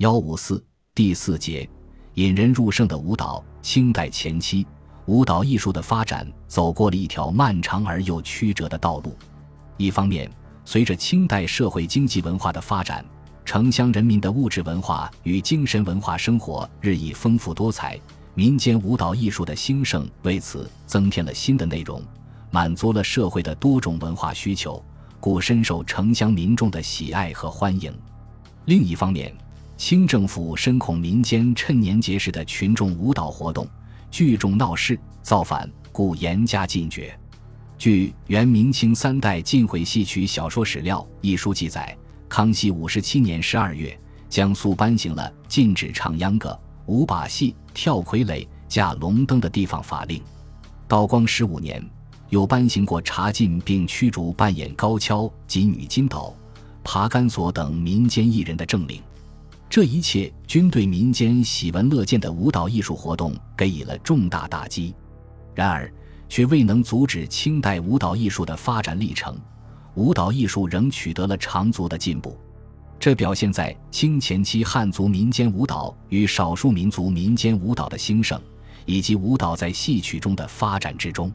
幺五四第四节，引人入胜的舞蹈。清代前期，舞蹈艺术的发展走过了一条漫长而又曲折的道路。一方面，随着清代社会经济文化的发展，城乡人民的物质文化与精神文化生活日益丰富多彩，民间舞蹈艺术的兴盛为此增添了新的内容，满足了社会的多种文化需求，故深受城乡民众的喜爱和欢迎。另一方面，清政府深恐民间趁年节时的群众舞蹈活动聚众闹事造反，故严加禁绝。据《元明清三代禁毁戏曲小说史料》一书记载，康熙五十七年十二月，江苏颁行了禁止唱秧歌、舞把戏、跳傀儡、架龙灯的地方法令。道光十五年，又颁行过查禁并驱逐扮演高跷及女金斗、爬杆索等民间艺人的政令。这一切均对民间喜闻乐见的舞蹈艺术活动给予了重大打击，然而却未能阻止清代舞蹈艺术的发展历程，舞蹈艺术仍取得了长足的进步。这表现在清前期汉族民间舞蹈与少数民族民间舞蹈的兴盛，以及舞蹈在戏曲中的发展之中。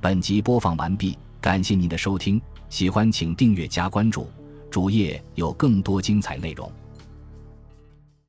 本集播放完毕，感谢您的收听，喜欢请订阅加关注。主页有更多精彩内容。